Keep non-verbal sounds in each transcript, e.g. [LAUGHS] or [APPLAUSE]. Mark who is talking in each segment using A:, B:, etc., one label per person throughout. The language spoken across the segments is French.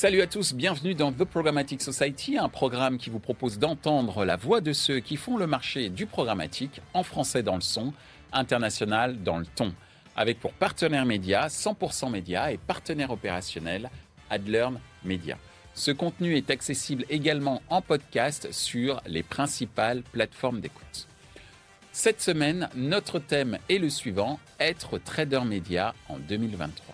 A: Salut à tous, bienvenue dans The Programmatic Society, un programme qui vous propose d'entendre la voix de ceux qui font le marché du programmatique en français dans le son, international dans le ton, avec pour partenaire média 100% média et partenaire opérationnel Adlearn Media. Ce contenu est accessible également en podcast sur les principales plateformes d'écoute. Cette semaine, notre thème est le suivant, être trader média en 2023.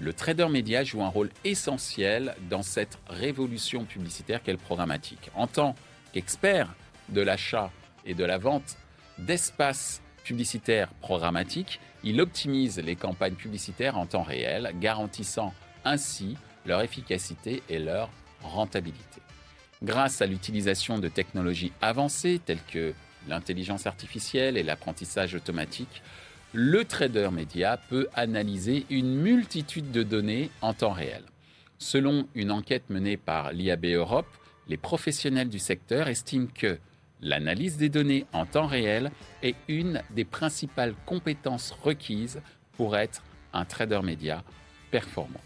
A: Le trader média joue un rôle essentiel dans cette révolution publicitaire qu'est le programmatique. En tant qu'expert de l'achat et de la vente d'espaces publicitaires programmatiques, il optimise les campagnes publicitaires en temps réel, garantissant ainsi leur efficacité et leur rentabilité. Grâce à l'utilisation de technologies avancées telles que l'intelligence artificielle et l'apprentissage automatique, le trader média peut analyser une multitude de données en temps réel. Selon une enquête menée par l'IAB Europe, les professionnels du secteur estiment que l'analyse des données en temps réel est une des principales compétences requises pour être un trader média performant.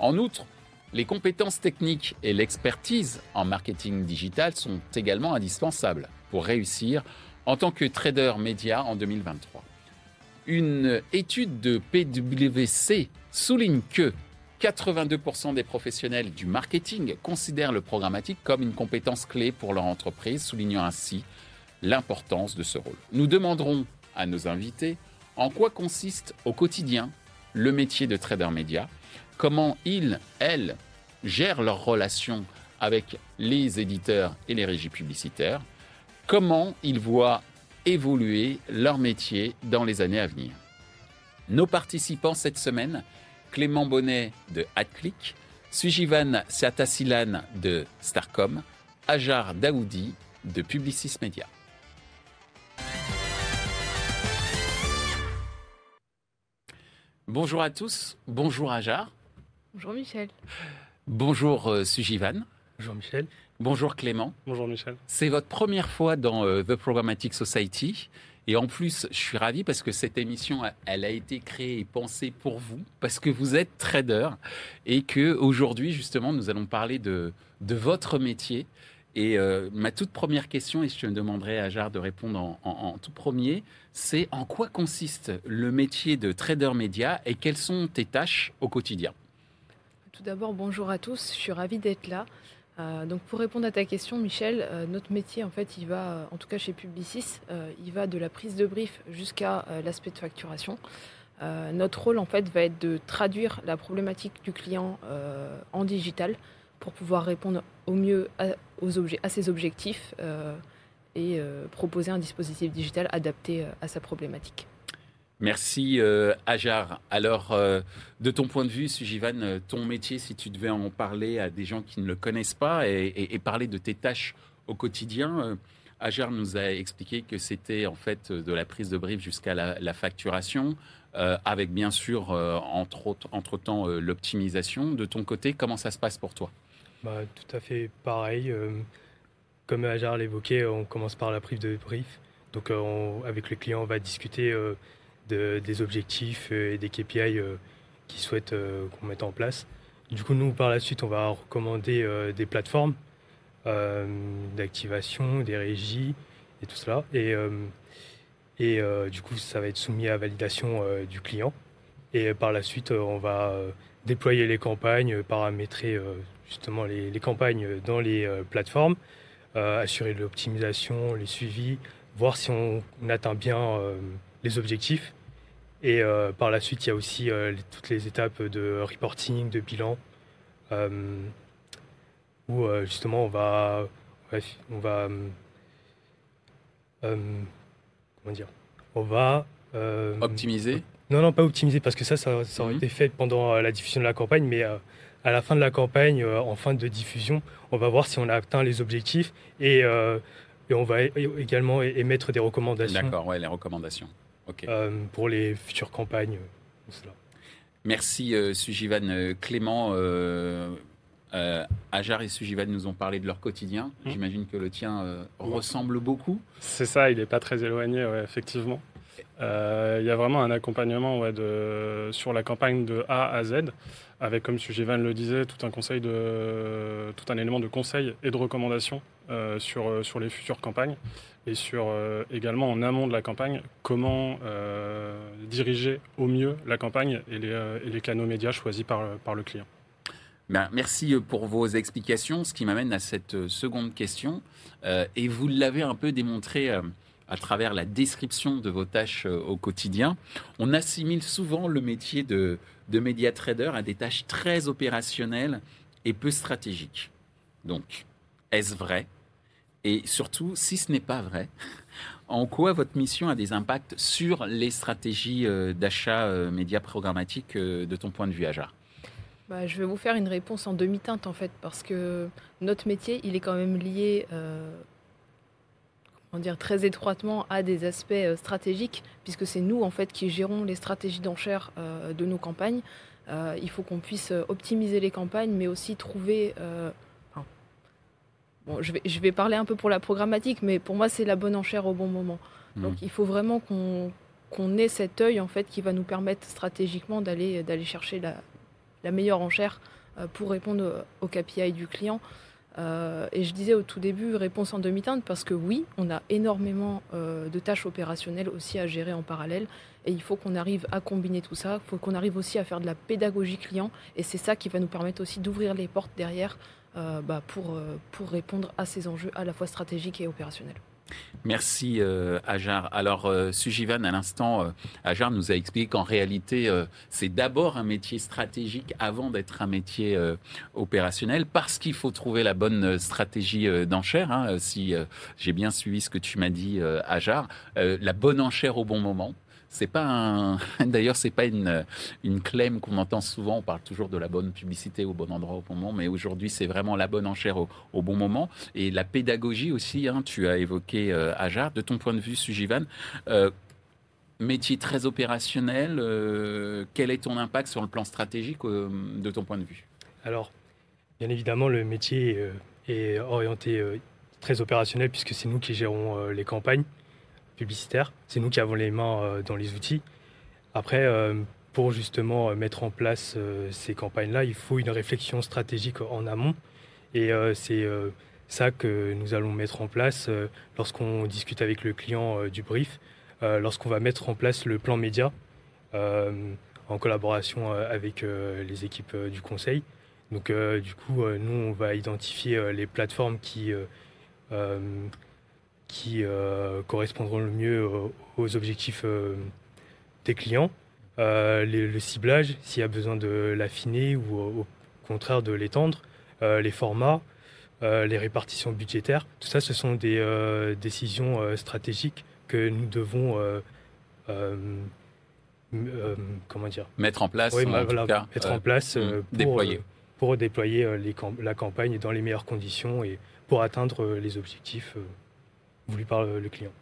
A: En outre, les compétences techniques et l'expertise en marketing digital sont également indispensables pour réussir en tant que trader média en 2023. Une étude de PwC souligne que 82% des professionnels du marketing considèrent le programmatique comme une compétence clé pour leur entreprise, soulignant ainsi l'importance de ce rôle. Nous demanderons à nos invités en quoi consiste au quotidien le métier de trader média, comment ils, elles, gèrent leurs relations avec les éditeurs et les régies publicitaires, comment ils voient évoluer leur métier dans les années à venir. Nos participants cette semaine, Clément Bonnet de AdClick, Sujivan Siatasilan de Starcom, Ajar Daoudi de Publicis Media. Bonjour à tous, bonjour Ajar.
B: Bonjour Michel.
A: Bonjour euh, Sujivan.
C: Bonjour Michel.
A: Bonjour Clément.
C: Bonjour Michel.
A: C'est votre première fois dans euh, The Programmatic Society. Et en plus, je suis ravi parce que cette émission, elle a été créée et pensée pour vous, parce que vous êtes trader et que aujourd'hui, justement, nous allons parler de, de votre métier. Et euh, ma toute première question, et je demanderai à Jarre de répondre en, en tout premier, c'est en quoi consiste le métier de trader média et quelles sont tes tâches au quotidien?
B: Tout d'abord, bonjour à tous, je suis ravie d'être là. Euh, donc pour répondre à ta question, Michel, euh, notre métier, en fait, il va, euh, en tout cas chez Publicis, il va de la prise de brief jusqu'à l'aspect de facturation. notre rôle, en fait, va être de traduire la problématique du client en digital pour pouvoir répondre au mieux à ses objectifs et proposer un dispositif digital adapté à sa problématique.
A: Merci euh, Ajar. Alors, euh, de ton point de vue, Sujivan, euh, ton métier, si tu devais en parler à des gens qui ne le connaissent pas et, parler de tes tâches au quotidien, Ajar nous a expliqué que c'était en fait de la prise de brief jusqu'à la, facturation, avec bien sûr entre, entre temps l'optimisation. De ton côté, comment ça se passe pour toi?
C: Bah, Tout à fait pareil. comme Ajar l'évoquait, on commence par la prise de brief. Donc avec le client, on va discuter des objectifs euh, et des KPI euh, qu'ils souhaitent euh, qu'on mette en place. Du coup, nous, par la suite, on va recommander des plateformes d'activation, des régies et tout cela. Et, du coup, ça va être soumis à validation du client. Et par la suite, on va déployer les campagnes, paramétrer justement les, campagnes dans les plateformes, assurer l'optimisation, les suivis, voir si on, atteint bien les objectifs et euh, par la suite, il y a aussi euh, toutes les étapes de reporting, de bilan, euh, où justement on va, on va, comment dire, on va
A: optimiser.
C: Non, non, pas optimiser parce que ça, ça, aurait mhm. été fait pendant la diffusion de la campagne, mais à la fin de la campagne, en fin de diffusion, on va voir si on a atteint les objectifs et, et on va également émettre des recommandations.
A: D'accord, ouais, les recommandations.
C: Euh, pour les futures campagnes. Euh,
A: Merci euh, Sujivan. Clément, Ajar et Sujivan nous ont parlé de leur quotidien. Mmh. J'imagine que le tien ressemble beaucoup.
D: C'est ça, il n'est pas très éloigné, effectivement. Il y a vraiment un accompagnement sur la campagne de A à Z, avec, comme Sujivan le disait, tout un, conseil tout un élément de conseil et de recommandation sur, sur les futures campagnes et sur également en amont de la campagne, comment diriger au mieux la campagne et les, canaux médias choisis par le client.
A: Ben, merci euh, pour vos explications, ce qui m'amène à cette euh, seconde question. Euh, et vous l'avez un peu démontré à travers la description de vos tâches au quotidien. On assimile souvent le métier de, de média trader à des tâches très opérationnelles et peu stratégiques. Donc, est-ce vrai? Et surtout, si ce n'est pas vrai, [LAUGHS] en quoi votre mission a des impacts sur les stratégies d'achat médias programmatiques de ton point de vue, Ajar
B: bah, je vais vous faire une réponse en demi-teinte en fait, parce que notre métier, il est quand même lié euh, comment dire, très étroitement à des aspects euh, stratégiques, puisque c'est nous en fait qui gérons les stratégies d'enchères euh, de nos campagnes. il faut qu'on puisse optimiser les campagnes, mais aussi trouver... bon, je, vais, je vais parler un peu pour la programmatique, mais pour moi c'est la bonne enchère au bon moment. Mmh. Donc il faut vraiment qu'on qu'on ait cet œil en fait qui va nous permettre stratégiquement d'aller d'aller chercher la, la meilleure enchère euh, pour répondre au KPI du client. Euh, et je disais au tout début, réponse en demi-teinte, parce que oui, on a énormément euh, de tâches opérationnelles aussi à gérer en parallèle. Et il faut qu'on arrive à combiner tout ça. Il faut qu'on arrive aussi à faire de la pédagogie client. Et c'est ça qui va nous permettre aussi d'ouvrir les portes derrière bah, pour, pour répondre à ces enjeux à la fois stratégiques et opérationnels.
A: Merci euh, Ajar. Alors euh, Sujivan, à l'instant, euh, Ajar nous a expliqué qu'en réalité, euh, c'est d'abord un métier stratégique avant d'être un métier opérationnel, parce qu'il faut trouver la bonne stratégie d'enchère. Hein, si j'ai bien suivi ce que tu m'as dit, Ajar, la bonne enchère au bon moment. C'est pas un. [LAUGHS] D'ailleurs, c'est pas une une claim qu'on entend souvent. On parle toujours de la bonne publicité au bon endroit au bon moment, mais aujourd'hui, c'est vraiment la bonne enchère au, bon moment. Et la pédagogie aussi. Hein, tu as évoqué euh, Ajar. De ton point de vue, Sujivan, euh, métier très opérationnel. Euh, quel est ton impact sur le plan stratégique de ton point de vue?
C: Alors, bien évidemment, le métier est orienté très opérationnel puisque c'est nous qui gérons les campagnes publicitaire. C'est nous qui avons les mains euh, dans les outils. Après, euh, pour justement euh, mettre en place ces campagnes-là, il faut une réflexion stratégique en amont. Et c'est ça que nous allons mettre en place lorsqu'on discute avec le client du brief, lorsqu'on va mettre en place le plan média en collaboration avec les équipes du conseil. Donc du coup, nous, on va identifier les plateformes qui qui euh, correspondront le mieux aux, objectifs euh, des clients. Euh, le ciblage, s'il y a besoin de l'affiner ou au contraire de l'étendre, les formats, les répartitions budgétaires, tout ça, ce sont des décisions stratégiques que nous devons comment dire?
A: Mettre en place en
C: mettre en place pour déployer. pour déployer la campagne dans les meilleures conditions et pour atteindre les objectifs voulu par le client.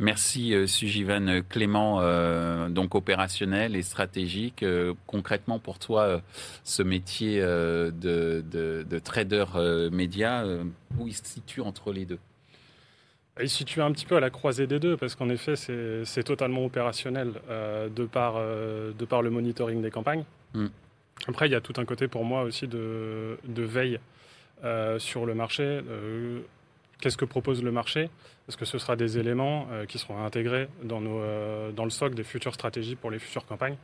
A: Merci euh, Sujivan Clément, euh, donc opérationnel et stratégique. Euh, concrètement pour toi, ce métier de, trader média, où il se situe entre les deux?
D: Il se situe un petit peu à la croisée des deux, parce qu'en effet, c'est totalement opérationnel de, par, de par le monitoring des campagnes. Hmm. Après, il y a tout un côté pour moi aussi de, de veille sur le marché Qu'est-ce que propose le marché? Est-ce que ce sera des éléments euh, qui seront intégrés dans, nos, euh, dans le socle des futures stratégies pour les futures campagnes?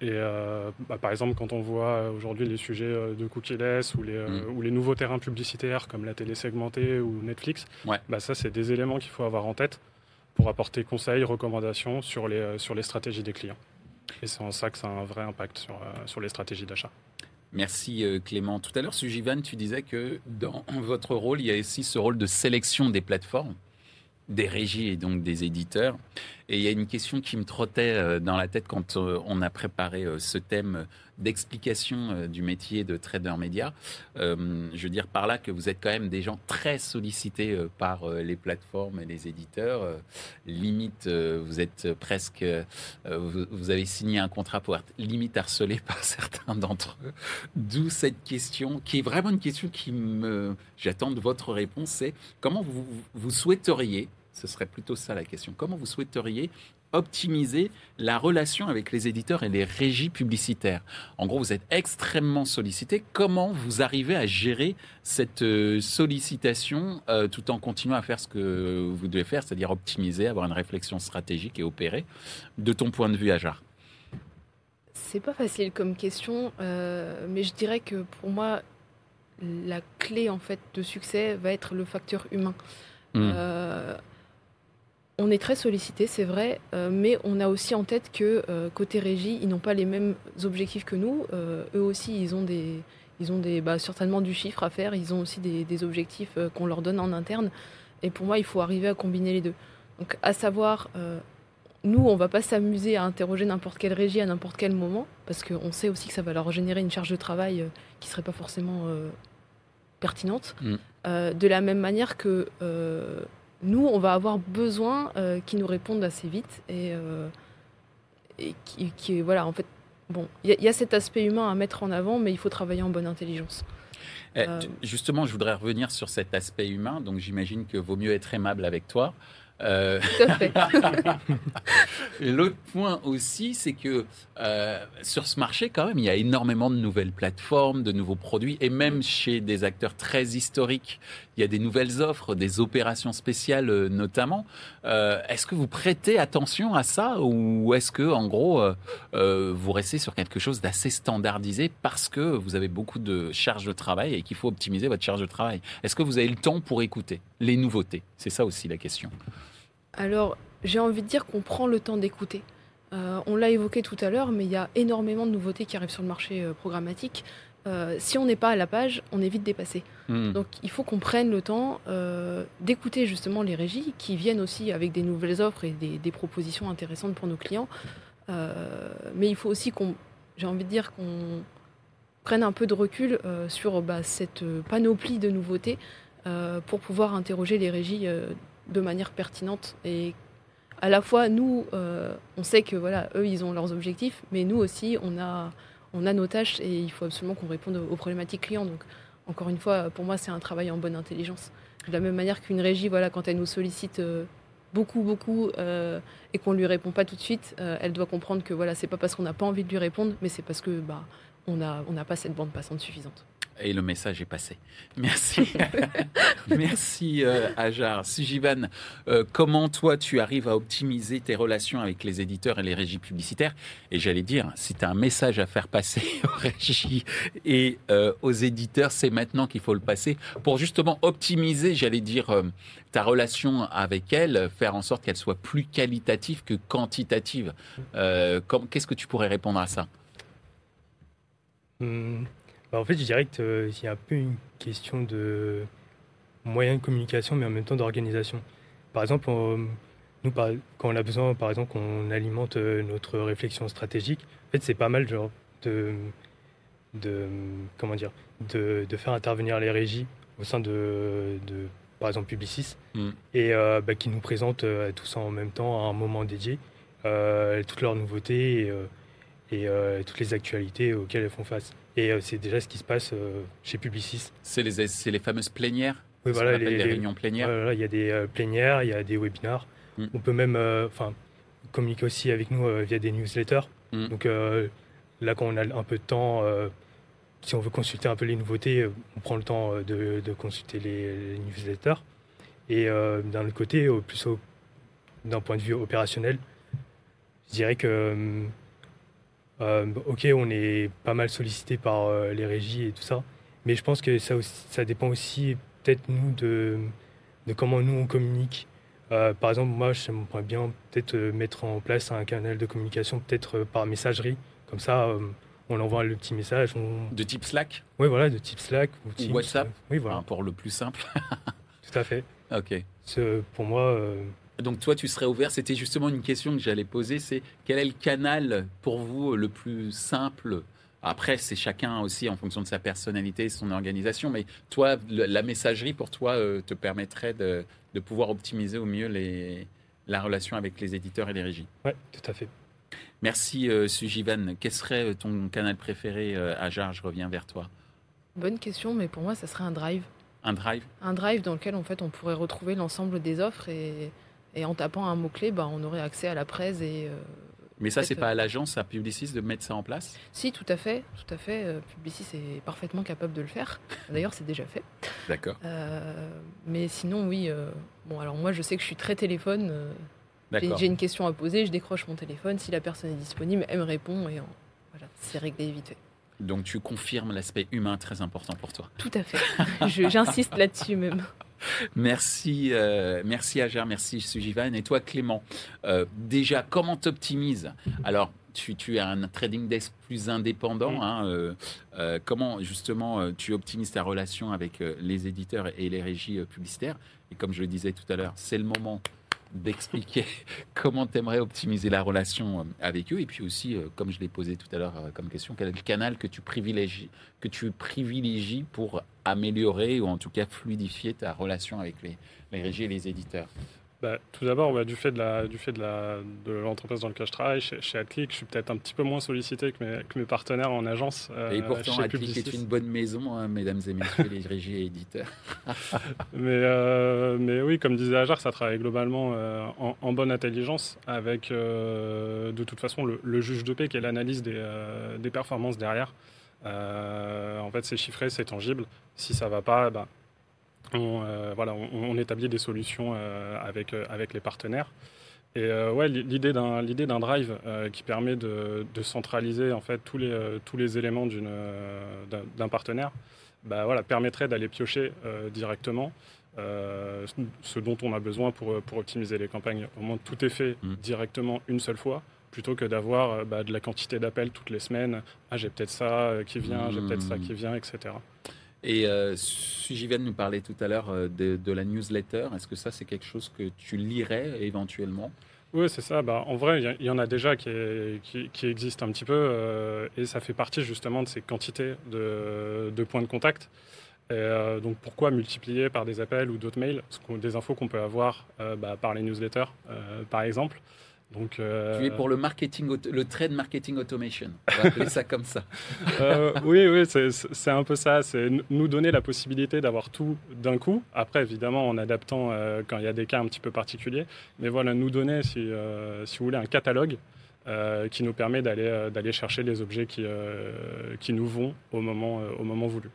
D: Et euh, bah, par exemple, quand on voit aujourd'hui les sujets de cookieless ou les, mm. ou les nouveaux terrains publicitaires comme la télé segmentée ou Netflix, bah, ça, c'est des éléments qu'il faut avoir en tête pour apporter conseils, recommandations sur les, sur les stratégies des clients. Et c'est en ça que ça a un vrai impact sur, sur les stratégies d'achat.
A: Merci euh, Clément. Tout à l'heure, Sujivan, tu disais que dans votre rôle, il y a aussi ce rôle de sélection des plateformes, des régies et donc des éditeurs. Et il y a une question qui me trottait euh, dans la tête quand euh, on a préparé ce thème d'explication euh, du métier de trader média. Euh, je veux dire par là que vous êtes quand même des gens très sollicités euh, par les plateformes et les éditeurs. limite, vous êtes presque, vous, avez signé un contrat pour être limite harcelé [LAUGHS] par certains d'entre eux. D'où cette question, qui est vraiment une question qui me, j'attends de votre réponse, c'est comment vous, vous souhaiteriez ce serait plutôt ça la question. Comment vous souhaiteriez optimiser la relation avec les éditeurs et les régies publicitaires? En gros, vous êtes extrêmement sollicité. Comment vous arrivez à gérer cette euh, sollicitation euh, tout en continuant à faire ce que vous devez faire, c'est-à-dire optimiser, avoir une réflexion stratégique et opérer, de ton point de vue, Ajar?
B: C'est pas facile comme question, euh, mais je dirais que pour moi, la clé en fait de succès va être le facteur humain. Hmm on est très sollicité, c'est vrai, euh, mais on a aussi en tête que euh, côté régie, ils n'ont pas les mêmes objectifs que nous. Euh, eux aussi, ils ont des, ils ont des, bah, certainement du chiffre à faire. Ils ont aussi des, objectifs qu'on leur donne en interne. Et pour moi, il faut arriver à combiner les deux. Donc, à savoir, nous, on va pas s'amuser à interroger n'importe quelle régie à n'importe quel moment, parce qu'on sait aussi que ça va leur générer une charge de travail qui serait pas forcément pertinente. Mm. de la même manière que nous, on va avoir besoin euh, qu'ils nous répondent assez vite et, euh, qui, voilà, en fait, bon, il y, a cet aspect humain à mettre en avant, mais il faut travailler en bonne intelligence.
A: Eh, euh, justement, je voudrais revenir sur cet aspect humain. Donc, j'imagine que vaut mieux être aimable avec toi.
B: Euh... [LAUGHS]
A: L'autre point aussi, c'est que sur ce marché, quand même, il y a énormément de nouvelles plateformes, de nouveaux produits, et même chez des acteurs très historiques, il y a des nouvelles offres, des opérations spéciales euh, notamment. Euh, est-ce que vous prêtez attention à ça, ou est-ce que, en gros, vous restez sur quelque chose d'assez standardisé parce que vous avez beaucoup de charges de travail et qu'il faut optimiser votre charge de travail? Est-ce que vous avez le temps pour écouter les nouveautés? C'est ça aussi la question.
B: Alors, j'ai envie de dire qu'on prend le temps d'écouter. Euh, on l'a évoqué tout à l'heure, mais il y a énormément de nouveautés qui arrivent sur le marché euh, programmatique. Euh, si on n'est pas à la page, on est vite dépassé. Hmm. Donc il faut qu'on prenne le temps d'écouter justement les régies qui viennent aussi avec des nouvelles offres et des, propositions intéressantes pour nos clients. mais il faut aussi qu'on, j'ai envie de dire qu'on prenne un peu de recul sur bah, cette panoplie de nouveautés pour pouvoir interroger les régies de manière pertinente et à la fois nous euh, on sait que voilà eux ils ont leurs objectifs mais nous aussi on a on a nos tâches et il faut absolument qu'on réponde aux, problématiques clients. Donc encore une fois pour moi c'est un travail en bonne intelligence. De la même manière qu'une régie voilà quand elle nous sollicite euh, beaucoup beaucoup euh, et qu'on lui répond pas tout de suite elle doit comprendre que voilà c'est pas parce qu'on n'a pas envie de lui répondre mais c'est parce que bah on n'a pas cette bande passante suffisante
A: et le message est passé. Merci. [LAUGHS] Merci, euh, Ajar. Sujivan, euh, comment toi, tu arrives à optimiser tes relations avec les éditeurs et les régies publicitaires? Et j'allais dire, si tu as un message à faire passer [LAUGHS] aux régies et euh, aux éditeurs, c'est maintenant qu'il faut le passer pour justement optimiser, j'allais dire, euh, ta relation avec elles, faire en sorte qu'elle soit plus qualitative que quantitative. Qu'est-ce que tu pourrais répondre à ça?
C: Hmm. Bah, en fait, je dirais qu'il euh, y a un peu une question de moyens de communication, mais en même temps d'organisation. Par exemple, nous, quand on a besoin, par exemple, qu'on alimente euh, notre réflexion stratégique, en fait, c'est pas mal genre, de, de, comment dire, de, de, faire intervenir les régies au sein de, de par exemple, Publicis, mm. et euh, bah, qui nous présentent tout ça en même temps à un moment dédié, toutes leurs nouveautés et, et toutes les actualités auxquelles elles font face. Et euh, c'est déjà ce qui se passe euh, chez Publicis.
A: C'est les, les fameuses plénières?
C: Oui, voilà,
A: les, réunions plénières?
C: il y a des euh, plénières, il y a des webinars. Mm. On peut même enfin communiquer aussi avec nous via des newsletters. Mm. Donc là, quand on a un peu de temps, si on veut consulter un peu les nouveautés, on prend le temps de, de consulter les, newsletters. Et d'un autre côté, plus d'un point de vue opérationnel, je dirais que euh, ok, on est pas mal sollicité par euh, les régies et tout ça, mais je pense que ça, ça dépend aussi peut-être nous de, de, comment nous on communique. Euh, par exemple, moi, j'aimerais bien peut-être mettre en place un canal de communication, peut-être par messagerie. Comme ça, on envoie le petit message.
A: De type Slack?
C: Oui, voilà, de type Slack
A: ou, WhatsApp? Oui, voilà. pour le plus simple.
C: Tout à fait. [LAUGHS]
A: Ok.
C: Pour moi,
A: donc toi, tu serais ouvert. C'était justement une question que j'allais poser. C'est quel est le canal pour vous le plus simple? Après, c'est chacun aussi en fonction de sa personnalité et son organisation. Mais toi, la messagerie pour toi euh, te permettrait de, pouvoir optimiser au mieux les, la relation avec les éditeurs et les régies.
C: Oui, tout à fait.
A: Merci euh, Sujivan. Quel serait euh, ton canal préféré euh, Ajar Je reviens vers toi.
B: Bonne question, mais pour moi, ça serait un drive.
A: Un drive?
B: Un drive dans lequel en fait on pourrait retrouver l'ensemble des offres et Et en tapant un mot-clé, bah, on aurait accès à la presse et
A: mais ça, c'est pas à l'agence, à Publicis de mettre ça en place?
B: Si, tout à fait, tout à fait. Euh, Publicis est parfaitement capable de le faire. [LAUGHS] D'ailleurs, c'est déjà fait.
A: D'accord. Euh,
B: mais sinon, oui. Euh, bon, alors moi, je sais que je suis très téléphone. J'ai une question à poser, je décroche mon téléphone. Si la personne est disponible, elle me répond et voilà, c'est réglé vite fait.
A: Donc tu confirmes l'aspect humain très important pour toi?
B: Tout à fait. [LAUGHS] J'insiste là-dessus même.
A: Merci, euh, merci Ajar, merci Sujivan. Et toi, Clément, euh, déjà, comment t'optimises Alors, tu, tu, as un trading desk plus indépendant. Mm. Hein, euh, comment justement tu optimises ta relation avec les éditeurs et les régies publicitaires? Et comme je le disais tout à l'heure, c'est le moment d'expliquer [LAUGHS] comment tu aimerais optimiser la relation euh, avec eux. Et puis aussi, euh, comme je l'ai posé tout à l'heure euh, comme question, quel est le canal que tu privilégies, que tu privilégies pour améliorer ou en tout cas fluidifier ta relation avec les, les régies et les éditeurs?
D: Bah, tout d'abord, bah, du fait de la, du fait de la, de l'entreprise dans laquelle je travaille, chez, chez Atlic, je suis peut-être un petit peu moins sollicité que mes, que mes partenaires en agence.
A: Euh, et pourtant, Atlic est une bonne maison, hein, mesdames et messieurs les régies et éditeurs. [LAUGHS]
D: mais, euh, mais oui, comme disait Ajar, ça travaille globalement euh, en, bonne intelligence avec, de toute façon, le, juge de paix qui est l'analyse des, des performances derrière. en fait, c'est chiffré, c'est tangible. Si ça va pas, bah, on, euh, voilà, on, établit des solutions euh, avec, euh, avec les partenaires. Et ouais, l'idée d'un l'idée d'un drive qui permet de, centraliser en fait tous les tous les éléments d'une d'un partenaire, bah, voilà, permettrait d'aller piocher directement ce dont on a besoin pour pour optimiser les campagnes. Au moins tout est fait mmh. directement une seule fois plutôt que d'avoir bah, de la quantité d'appels toutes les semaines. Ah, j'ai peut-être ça qui vient, j'ai peut-être ça mmh. qui vient, etc.
A: Et euh, nous parlait tout à l'heure euh, de, la newsletter. Est-ce que ça, c'est quelque chose que tu lirais éventuellement?
D: Oui, c'est ça. Bah, en vrai, il y, en a déjà qui, qui, existent un petit peu euh, et ça fait partie justement de ces quantités de, points de contact. Euh, donc pourquoi multiplier par des appels ou d'autres mails, des infos qu'on peut avoir bah, par les newsletters, par exemple
A: donc, euh, Tu es pour le marketing, le trade marketing automation. On va appeler ça comme ça. [LAUGHS]
D: Euh, oui, oui, c'est un peu ça. C'est nous donner la possibilité d'avoir tout d'un coup. Après, évidemment, en adaptant euh, quand il y a des cas un petit peu particuliers. Mais voilà, nous donner, si, si vous voulez, un catalogue qui nous permet d'aller chercher les objets qui, qui nous vont au moment, au moment voulu.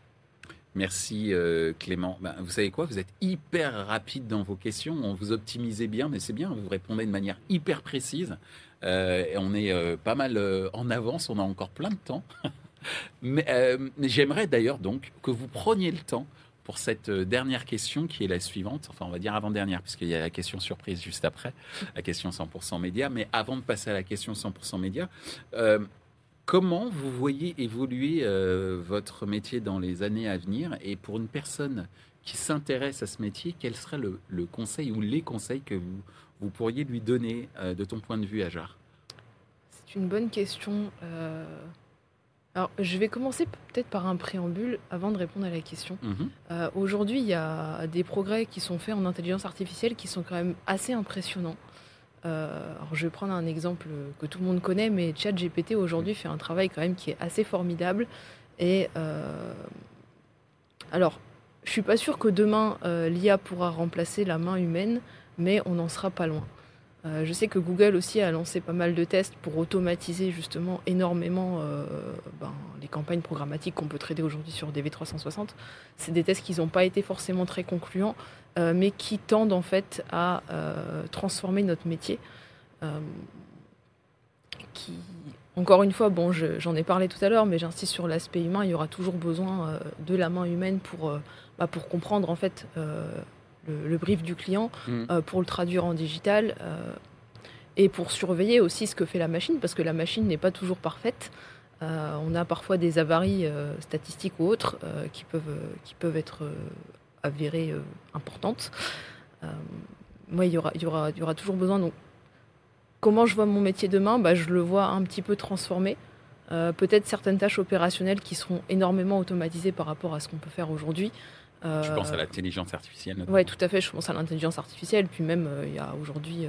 A: Merci euh, Clément. Ben, vous savez quoi? Vous êtes hyper rapide dans vos questions. On vous optimisez bien, mais c'est bien. Vous répondez de manière hyper précise. Euh, on est euh, pas mal en avance. On a encore plein de temps. [LAUGHS] mais, j'aimerais d'ailleurs donc que vous preniez le temps pour cette dernière question qui est la suivante. Enfin, on va dire avant-dernière, puisqu'il y a la question surprise juste après, la question 100% média. Mais avant de passer à la question 100% média, Comment vous voyez évoluer euh, votre métier dans les années à venir? Et pour une personne qui s'intéresse à ce métier, quel serait le, conseil ou les conseils que vous, vous pourriez lui donner euh, de ton point de vue, Ajar?
B: C'est une bonne question. Euh, alors, je vais commencer peut-être par un préambule avant de répondre à la question. Mhm. Aujourd'hui, il y a des progrès qui sont faits en intelligence artificielle qui sont quand même assez impressionnants. Euh, alors je vais prendre un exemple que tout le monde connaît, mais ChatGPT aujourd'hui fait un travail quand même qui est assez formidable. Et euh, alors, je suis pas sûre que demain euh, l'IA pourra remplacer la main humaine, mais on n'en sera pas loin. Je sais que Google aussi a lancé pas mal de tests pour automatiser justement énormément ben, les campagnes programmatiques qu'on peut trader aujourd'hui sur DV360. C'est des tests qui n'ont pas été forcément très concluants, euh, mais qui tendent en fait à euh, transformer notre métier. Euh, qui, encore une fois, bon, j'en ai parlé tout à l'heure, mais j'insiste sur l'aspect humain. Il y aura toujours besoin de la main humaine pour, bah, pour comprendre en fait le, brief du client, mmh. pour le traduire en digital et pour surveiller aussi ce que fait la machine, parce que la machine n'est pas toujours parfaite. on a parfois des avaries statistiques ou autres qui, peuvent, qui peuvent être avérée euh, importante. Euh, moi, il y, aura, il, y aura, il y aura toujours besoin. Donc, comment je vois mon métier demain? Bah, Je le vois un petit peu transformé. Euh, peut-être certaines tâches opérationnelles qui seront énormément automatisées par rapport à ce qu'on peut faire aujourd'hui.
A: Je pense à l'intelligence artificielle.
B: Oui, tout à fait. Je pense à l'intelligence artificielle. Puis même, il y a aujourd'hui,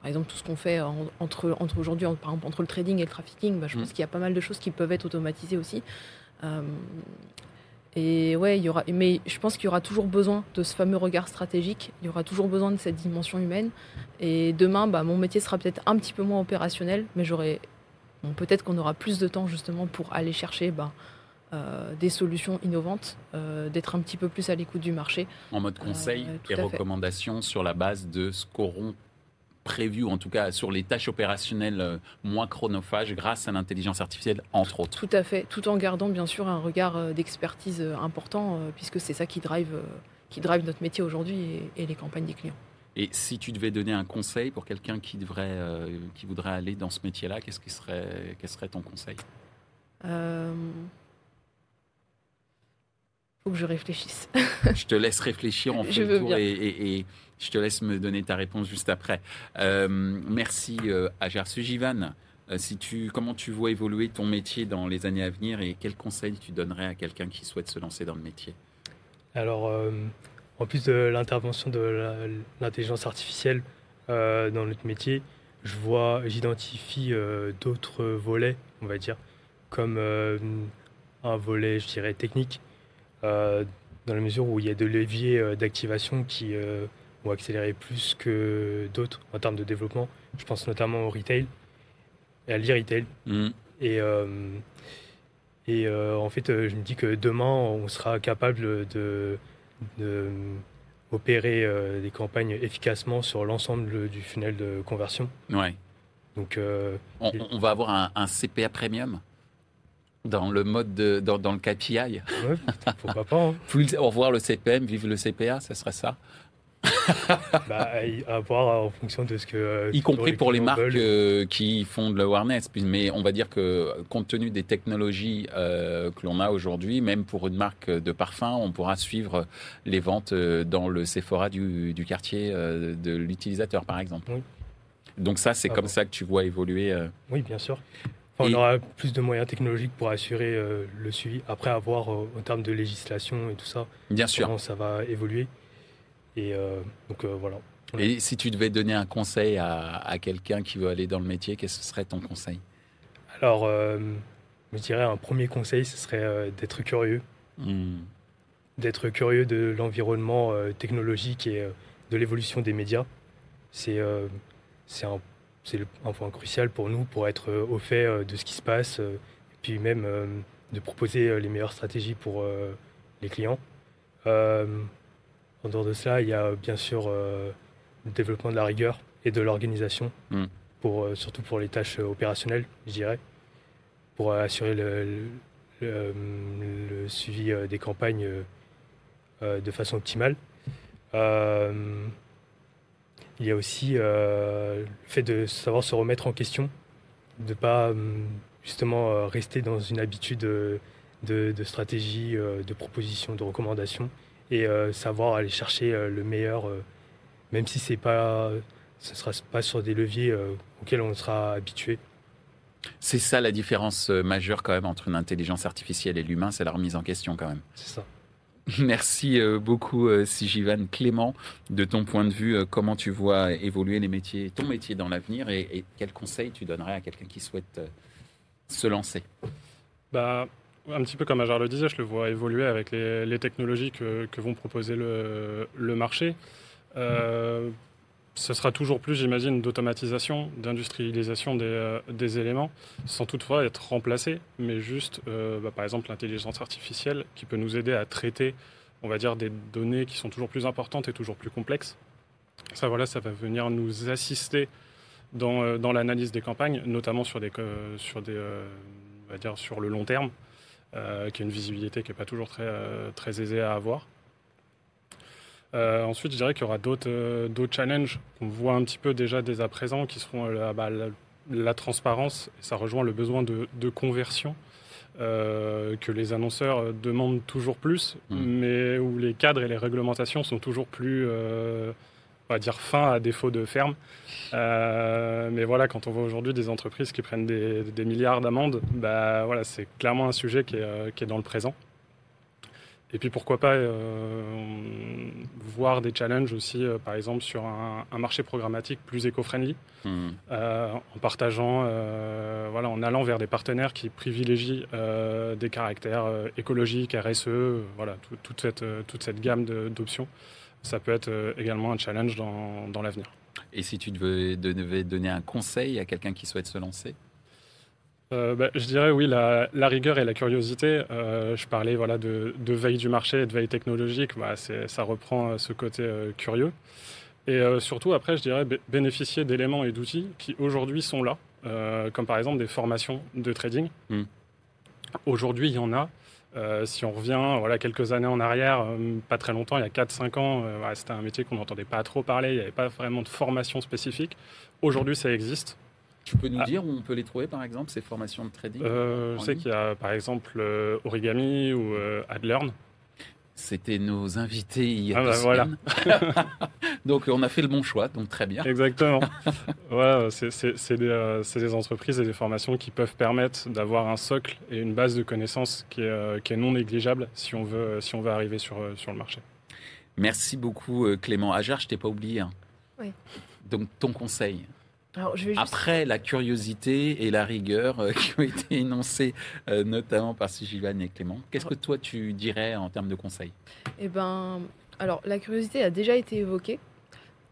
B: par exemple, tout ce qu'on fait entre, entre aujourd'hui, par exemple, entre le trading et le trafficking. Bah, je mm. pense qu'il y a pas mal de choses qui peuvent être automatisées aussi. Et ouais, il y aura, mais je pense qu'il y aura toujours besoin de ce fameux regard stratégique. Il y aura toujours besoin de cette dimension humaine. Et demain, bah, mon métier sera peut-être un petit peu moins opérationnel, mais j'aurai, peut-être qu'on aura plus de temps justement pour aller chercher bah, euh, des solutions innovantes, euh, d'être un petit peu plus à l'écoute du marché.
A: En mode conseil et recommandations sur la base de ce qu'auront prévu, en tout cas sur les tâches opérationnelles euh, moins chronophages grâce à l'intelligence artificielle, entre autres.
B: Tout à fait, tout en gardant bien sûr un regard euh, d'expertise euh, important, puisque c'est ça qui drive, qui drive notre métier aujourd'hui et, les campagnes des clients.
A: Et si tu devais donner un conseil pour quelqu'un qui, devrait, qui voudrait aller dans ce métier-là, qu'est-ce qui serait, quel serait ton conseil?
B: Faut que je réfléchisse.
A: je te laisse réfléchir, en [LAUGHS] fait le tour et, je te laisse me donner ta réponse juste après. Euh, merci euh, Ajar Sujivan. Euh, si tu, comment tu vois évoluer ton métier dans les années à venir et quels conseils tu donnerais à quelqu'un qui souhaite se lancer dans le métier?
C: Alors, euh, en plus de l'intervention de l'intelligence artificielle dans notre métier, je vois, j'identifie d'autres volets, on va dire, comme un volet, je dirais, technique, dans la mesure où il y a des leviers d'activation qui ou accélérer plus que d'autres en termes de développement. Je pense notamment au retail et à l'e-retail. Mm. Et, euh, et euh, en fait, je me dis que demain, on sera capable de, opérer euh, des campagnes efficacement sur l'ensemble du funnel de conversion.
A: Ouais. Donc, on, va avoir un, CPA premium dans le mode de, dans, le KPI. Ouais,
C: pourquoi pas. Hein.
A: Plus, au revoir le CPM, vive le CPA, ça serait ça [LAUGHS]
C: bah, à voir en fonction de ce que. Euh,
A: y compris pour les marques euh, qui font de l'awareness. Mais on va dire que, compte tenu des technologies euh, que l'on a aujourd'hui, même pour une marque de parfum, on pourra suivre les ventes dans le Sephora du, quartier de l'utilisateur, par exemple. Donc, ça, c'est ah comme ça que tu vois évoluer.
C: Oui, bien sûr. On aura plus de moyens technologiques pour assurer le suivi. Après, avoir en termes de législation et tout ça,
A: bien sûr.
C: comment ça va évoluer. Et euh, donc euh, voilà.
A: Et si tu devais donner un conseil à, quelqu'un qui veut aller dans le métier, qu'est-ce que serait ton conseil?
C: Alors, euh, je dirais un premier conseil, ce serait d'être curieux. Hmm. D'être curieux de l'environnement technologique et de l'évolution des médias. C'est c'est un, un, point crucial pour nous pour être au fait de ce qui se passe et puis même de proposer les meilleures stratégies pour les clients. En dehors de cela, il y a bien sûr euh, le développement de la rigueur et de l'organisation, hmm. pour, euh, surtout pour les tâches opérationnelles, je dirais, pour assurer le, suivi euh, des campagnes de façon optimale. Il y a aussi le fait de savoir se remettre en question, de ne pas justement rester dans une habitude de, de stratégie, de proposition, de recommandation, et euh, savoir aller chercher euh, le meilleur, euh, même si c'est pas, ce sera pas sur des leviers auxquels on sera habitué.
A: C'est ça la différence majeure quand même entre une intelligence artificielle et l'humain, c'est la remise en question quand même.
C: C'est ça. [LAUGHS]
A: Merci beaucoup Sijivan Clément de ton point de vue, comment tu vois évoluer les métiers, ton métier dans l'avenir et, et quels conseils tu donnerais à quelqu'un qui souhaite se lancer?
D: Bah, un petit peu comme Ajar le disait, je le vois évoluer avec les, technologies que, vont proposer le, marché. Euh, ce sera toujours plus, j'imagine, d'automatisation, d'industrialisation des, euh, éléments, sans toutefois être remplacé, mais juste, euh, bah, par exemple, l'intelligence artificielle qui peut nous aider à traiter, on va dire, des données qui sont toujours plus importantes et toujours plus complexes. Ça, voilà, ça va venir nous assister dans, l'analyse des campagnes, notamment sur des, sur des, on va dire, sur le long terme. Euh, qui a une visibilité qui n'est pas toujours euh, très aisée à avoir. Euh, ensuite, je dirais qu'il y aura d'autres challenges qu'on voit un petit peu déjà dès à présent, qui seront bah, la, transparence, et ça rejoint le besoin de, conversion que les annonceurs demandent toujours plus, mmh. mais où les cadres et les réglementations sont toujours plus on va dire fin à défaut de ferme. Euh, mais voilà, quand on voit aujourd'hui des entreprises qui prennent des, milliards d'amendes, bah, voilà, c'est clairement un sujet qui est, euh, qui est, dans le présent. Et puis pourquoi pas voir des challenges aussi, par exemple, sur un, marché programmatique plus éco-friendly, mmh. en partageant, voilà, en allant vers des partenaires qui privilégient des caractères écologiques, RSE, voilà, toute, cette, toute cette gamme d'options. Ça peut être également un challenge dans, dans l'avenir.
A: Et si tu devais donner un conseil à quelqu'un qui souhaite se lancer?
D: Euh, bah, je dirais oui, la, rigueur et la curiosité. Euh, je parlais voilà, de, veille du marché et de veille technologique. Bah, ça reprend euh, ce côté curieux. Et surtout, après, je dirais bénéficier d'éléments et d'outils qui aujourd'hui sont là, comme par exemple des formations de trading. Hmm. Aujourd'hui, il y en a. si on revient voilà, quelques années en arrière, pas très longtemps, il y a 4-5 ans, c'était un métier qu'on n'entendait pas trop parler, il n'y avait pas vraiment de formation spécifique. Aujourd'hui, ça existe.
A: Tu peux nous ah. dire où on peut les trouver, par exemple, ces formations de trading
D: euh, Je sais qu'il y a, par exemple, euh, Origami ou euh, Adlearn.
A: C'était nos invités il y a ah bah voilà. [LAUGHS] donc on a fait le bon choix, donc très bien.
D: Exactement. [LAUGHS] voilà, c'est des, des, entreprises et des formations qui peuvent permettre d'avoir un socle et une base de connaissances qui est, qui est, non négligeable si on veut, si on veut arriver sur, sur le marché.
A: Merci beaucoup Clément. Ajar, je t'ai pas oublié. Hein.
B: Oui.
A: Donc ton conseil après la curiosité et la rigueur euh, [LAUGHS] qui ont été énoncées euh, notamment par Sigivan et Clément, qu'est-ce que toi tu dirais en termes de conseils?
B: Eh ben, alors la curiosité a déjà été évoquée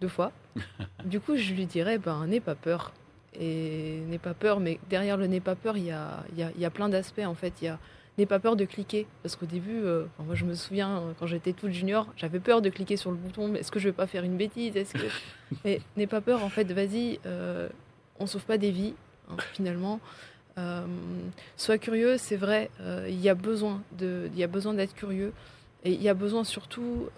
B: deux fois. [LAUGHS] du coup, je lui dirais, ben, n'aie pas peur. Et n'aie pas peur, mais derrière le n'aie pas peur, il y a, y a, plein d'aspects en fait. Il y a n'aie pas peur de cliquer. Parce qu'au début, euh, moi je me souviens, euh, quand j'étais toute junior, j'avais peur de cliquer sur le bouton. Est-ce que je vais pas faire une bêtise? Est-ce que... [LAUGHS] Mais n'aie pas peur, en fait, vas-y, euh, on sauve pas des vies, hein, finalement. sois curieux, c'est vrai, il y a besoin d'être curieux. Et il y a besoin surtout,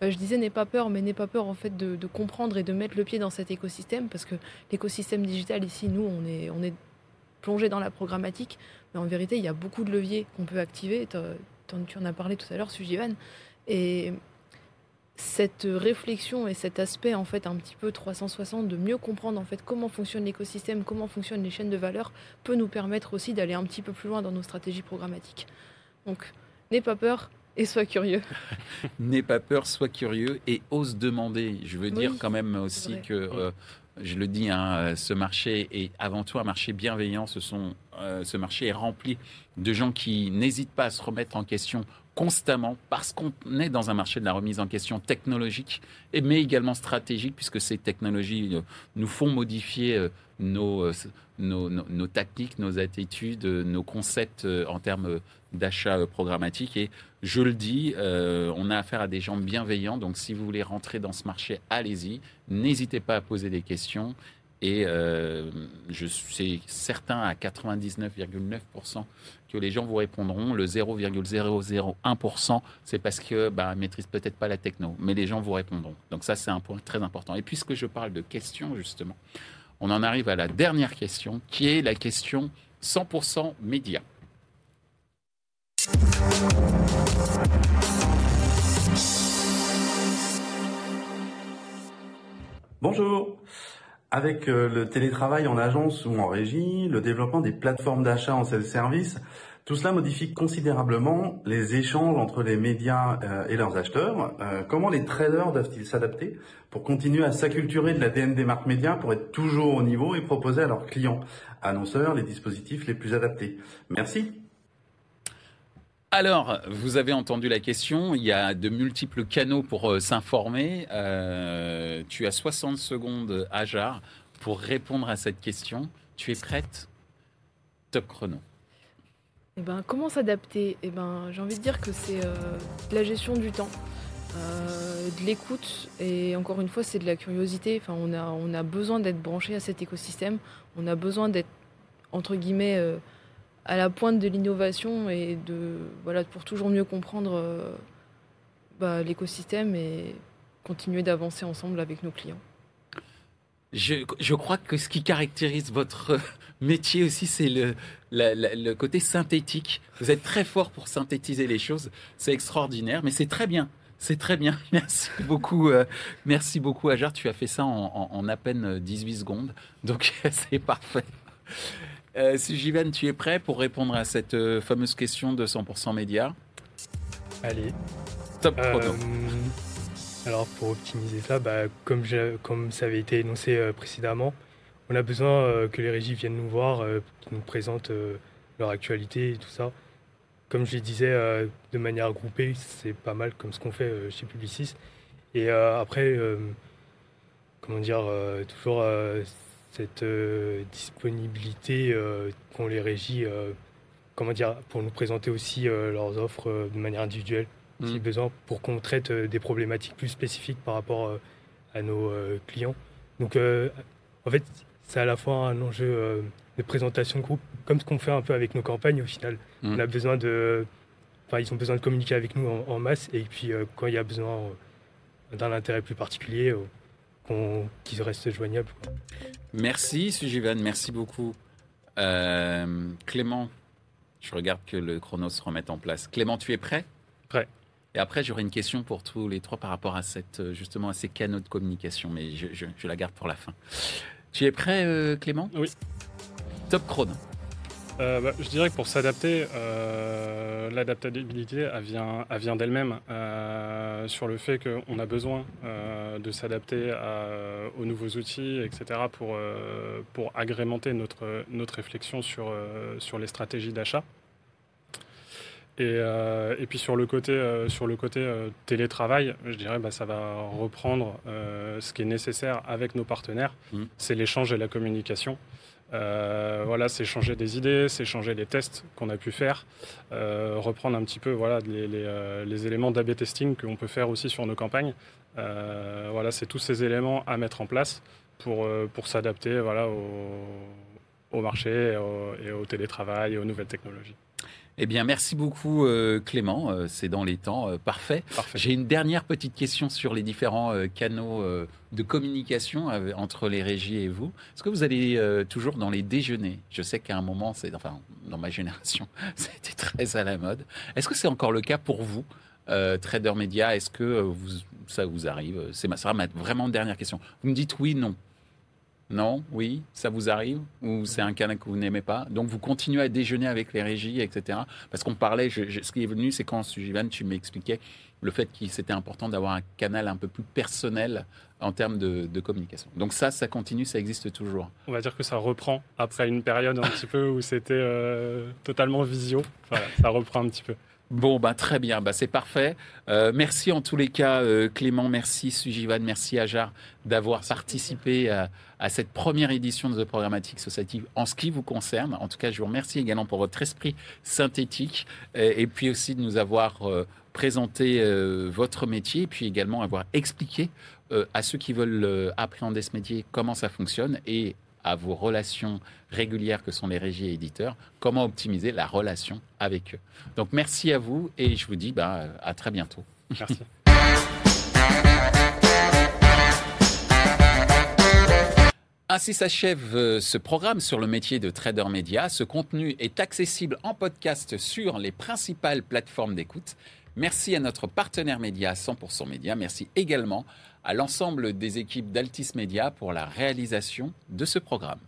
B: bah, je disais n'aie pas peur, mais n'aie pas peur en fait de, de, comprendre et de mettre le pied dans cet écosystème, parce que l'écosystème digital ici, nous, on est, on est plongé dans la programmatique. Mais en vérité, il y a beaucoup de leviers qu'on peut activer. Tu en as parlé tout à l'heure, Sujivan. Et cette réflexion et cet aspect en fait un petit peu 360 de mieux comprendre en fait comment fonctionne l'écosystème, comment fonctionnent les chaînes de valeur peut nous permettre aussi d'aller un petit peu plus loin dans nos stratégies programmatiques. Donc n'aie pas peur et sois curieux. [LAUGHS]
A: n'aie pas peur, sois curieux et ose demander. Je veux dire quand même aussi que euh, je le dis, hein, euh, ce marché est avant tout un marché bienveillant. Euh, ce marché est rempli de gens qui n'hésitent pas à se remettre en question constamment parce qu'on est dans un marché de la remise en question technologique, mais également stratégique, puisque ces technologies euh, nous font modifier nos, nos, nos, tactiques, nos attitudes, nos concepts en termes d'achat programmatique. Et je le dis, on a affaire à des gens bienveillants. Donc si vous voulez rentrer dans ce marché, allez-y. N'hésitez pas à poser des questions. Et euh, je suis certain à 99,9% que les gens vous répondront. Le 0,001%, c'est parce que bah, ne maîtrisent peut-être pas la techno, mais les gens vous répondront. Donc ça, c'est un point très important. Et puisque je parle de questions, justement, on en arrive à la dernière question, qui est la question 100% média.
E: Bonjour. Avec euh, le télétravail en agence ou en régie, le développement des plateformes d'achat en self-service, tout cela modifie considérablement les échanges entre les médias euh, et leurs acheteurs. Euh, comment les traders doivent-ils s'adapter pour continuer à s'acculturer de la DN des marques médias pour être toujours au niveau et proposer à leurs clients annonceurs les dispositifs les plus adaptés? Merci.
A: Alors, vous avez entendu la question, il y a de multiples canaux pour euh, s'informer. Euh, tu as 60 secondes, Ajar, pour répondre à cette question. Tu es prête? Top chrono.
B: Eh ben, comment s'adapter? Eh ben, J'ai envie de dire que c'est euh, la gestion du temps, de l'écoute et encore une fois, c'est de la curiosité. Enfin, on a besoin d'être branché à cet écosystème, on a besoin d'être, entre guillemets, à la pointe de l'innovation et de voilà pour toujours mieux comprendre euh, bah, l'écosystème et continuer d'avancer ensemble avec nos clients.
A: Je, crois que ce qui caractérise votre [LAUGHS] métier aussi, c'est le, le côté synthétique. Vous êtes très fort pour synthétiser les choses. C'est extraordinaire, mais c'est très bien. C'est très bien. [LAUGHS] Merci beaucoup. Euh, merci beaucoup, Ajar. Tu as fait ça en à peine 18 secondes. Donc, [LAUGHS] c'est parfait. Euh, si Jivan, tu es prêt pour répondre à cette euh, fameuse question de 100% médias
C: Allez.
A: Top chrono.
C: alors pour optimiser ça, bah, comme, comme ça avait été énoncé précédemment, on a besoin que les régies viennent nous voir, qu'ils nous présentent leur actualité et tout ça. Comme je le disais, de manière groupée, c'est pas mal comme ce qu'on fait chez Publicis. Et après, comment dire, toujours cette disponibilité qu'ont les régies comment dire, pour nous présenter aussi leurs offres de manière individuelle, si mmh. besoin, pour qu'on traite des problématiques plus spécifiques par rapport à nos clients. Donc, en fait, c'est à la fois un enjeu de présentation de groupe, comme ce qu'on fait un peu avec nos campagnes au final. Mmh. On a besoin de. Enfin, ils ont besoin de communiquer avec nous en, masse, et puis quand il y a besoin d'un intérêt plus particulier, qu'ils restent joignables.
A: Merci, Sujivan, merci beaucoup. Euh, Clément, je regarde que le chrono se remette en place. Clément, tu es prêt?
D: Prêt.
A: Et après, j'aurai une question pour tous les trois par rapport à cette, justement à ces canaux de communication, mais je, la garde pour la fin. Tu es prêt, euh, Clément?
D: Oui.
A: Top chrono.
D: Euh, bah, je dirais que pour s'adapter, euh, l'adaptabilité elle vient, vient d'elle-même euh, sur le fait qu'on a besoin de s'adapter aux nouveaux outils, etc., pour, pour agrémenter notre, notre réflexion sur, sur les stratégies d'achat. Et, et, puis sur le côté, sur le côté télétravail, je dirais bah, ça va reprendre ce qui est nécessaire avec nos partenaires, mmh. c'est l'échange et la communication. Euh, voilà, c'est changer des idées, c'est changer les tests qu'on a pu faire, euh, reprendre un petit peu voilà, les, euh, éléments d'AB testing qu'on peut faire aussi sur nos campagnes. voilà, c'est tous ces éléments à mettre en place pour, s'adapter au, marché et au télétravail et aux nouvelles technologies.
A: Eh bien, merci beaucoup euh, Clément. Euh, c'est dans les temps. Euh, parfait. J'ai une dernière petite question sur les différents canaux de communication entre les régies et vous. Est-ce que vous allez toujours dans les déjeuners? Je sais qu'à un moment, c'est enfin dans ma génération, [LAUGHS] c'était très à la mode. Est-ce que c'est encore le cas pour vous Trader Media, est-ce que vous, ça vous arrive? C'est ma, ça ma vraiment dernière question. Vous me dites oui, non. Non, oui, ça vous arrive Ou c'est un canal que vous n'aimez pas? Donc vous continuez à déjeuner avec les régies, etc. Parce qu'on parlait, ce qui est venu, c'est quand, Sujivan, tu m'expliquais le fait qu'il c'était important d'avoir un canal un peu plus personnel en termes de, communication. Donc ça, ça continue, ça existe toujours.
D: On va dire que ça reprend après une période un petit peu où c'était euh, totalement visio. ça reprend un petit peu.
A: Bon, bah, très bien, bah, c'est parfait. Euh, merci en tous les cas, euh, Clément, merci Sujivan, merci Ajar d'avoir participé à, cette première édition de The Programmatic Society en ce qui vous concerne. En tout cas, je vous remercie également pour votre esprit synthétique et, puis aussi de nous avoir euh, présenté votre métier et puis également avoir expliqué à ceux qui veulent appréhender ce métier comment ça fonctionne et à vos relations régulières que sont les régies et éditeurs, comment optimiser la relation avec eux. Donc merci à vous et je vous dis bah, à très bientôt.
D: Merci. [LAUGHS]
A: Ainsi s'achève euh, ce programme sur le métier de trader média. Ce contenu est accessible en podcast sur les principales plateformes d'écoute. Merci à notre partenaire média 100% Média. Merci également à l'ensemble des équipes d'Altis Média pour la réalisation de ce programme.